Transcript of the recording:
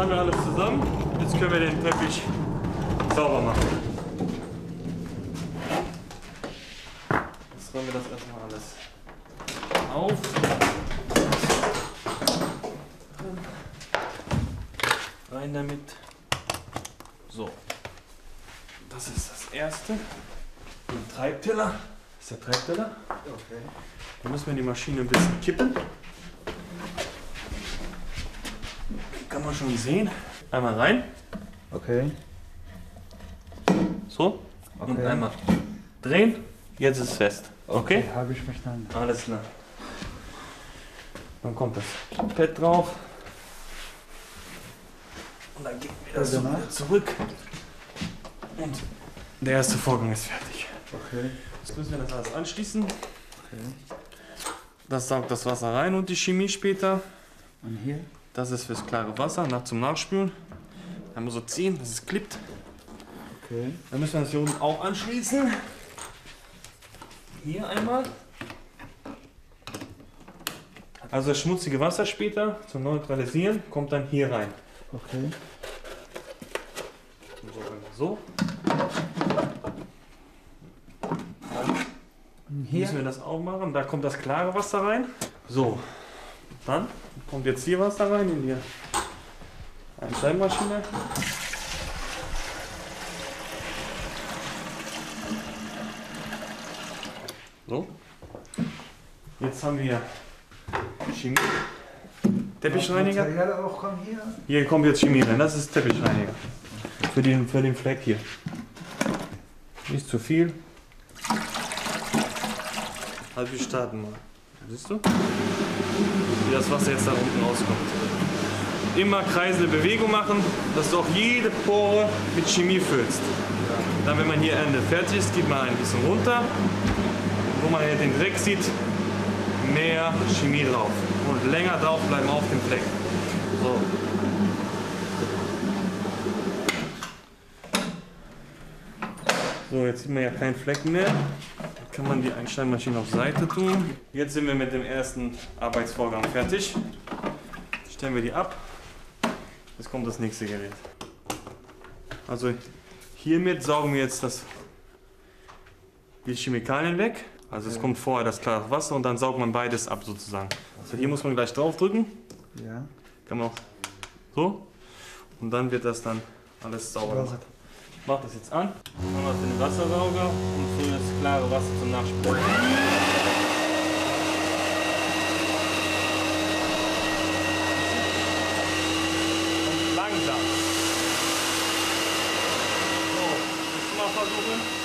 haben wir alles zusammen. Jetzt können wir den Teppich sauber machen. Jetzt räumen wir das erstmal alles auf. Rein damit. So. Das ist das erste. Den Treibteller. Das ist der Treibteller. Okay. Da müssen wir die Maschine ein bisschen kippen. Man schon sehen. Einmal rein. Okay. So. Und Okay. einmal drehen. Jetzt ist es fest. Okay? Habe ich verstanden. Alles klar. Dann kommt das Pad drauf. Und dann geben wir das so wieder zurück. Und der erste Vorgang ist fertig. Okay. Jetzt müssen wir das alles anschließen. okay. Das saugt das Wasser rein und die Chemie später. Und hier? Das ist fürs klare Wasser, nach zum Nachspülen. Dann muss so ziehen, dass es klippt. Okay. Dann müssen wir das hier unten auch anschließen. Hier einmal. Also das schmutzige Wasser später zum Neutralisieren kommt dann hier rein. Okay. So, Und hier müssen wir das auch machen. Da kommt das klare Wasser rein. So, dann kommt jetzt hier Wasser rein in die Einschleimmaschine. So. Jetzt haben wir Chemie. Teppichreiniger. Hier kommt jetzt Chemie rein. Das ist Teppichreiniger. Für den, für den Fleck hier. Nicht zu viel. Also wir starten mal. Siehst du? Wie das Wasser jetzt da unten rauskommt. Immer kreisende Bewegung machen, dass du auch jede Pore mit Chemie füllst. Dann, wenn man hier Ende fertig ist, geht man ein bisschen runter. Wo man hier den Dreck sieht, mehr Chemie drauf. Und länger drauf bleiben auf dem Fleck. So. So, jetzt sieht man ja keinen Flecken mehr. Kann man die Einsteinmaschine auf Seite tun. Jetzt sind wir mit dem ersten Arbeitsvorgang fertig. Stellen wir die ab. Jetzt kommt das nächste Gerät. Also hiermit saugen wir jetzt das, die Chemikalien weg. Also es kommt vorher das klare Wasser und dann saugt man beides ab sozusagen. Also hier muss man gleich drauf drücken. Ja. Kann man auch so. Und dann wird das dann alles sauber gemacht. Ich mach das jetzt an. Wir den Wassersauger und für das klare Wasser zum Nachspülen. Und langsam. So, jetzt mal versuchen.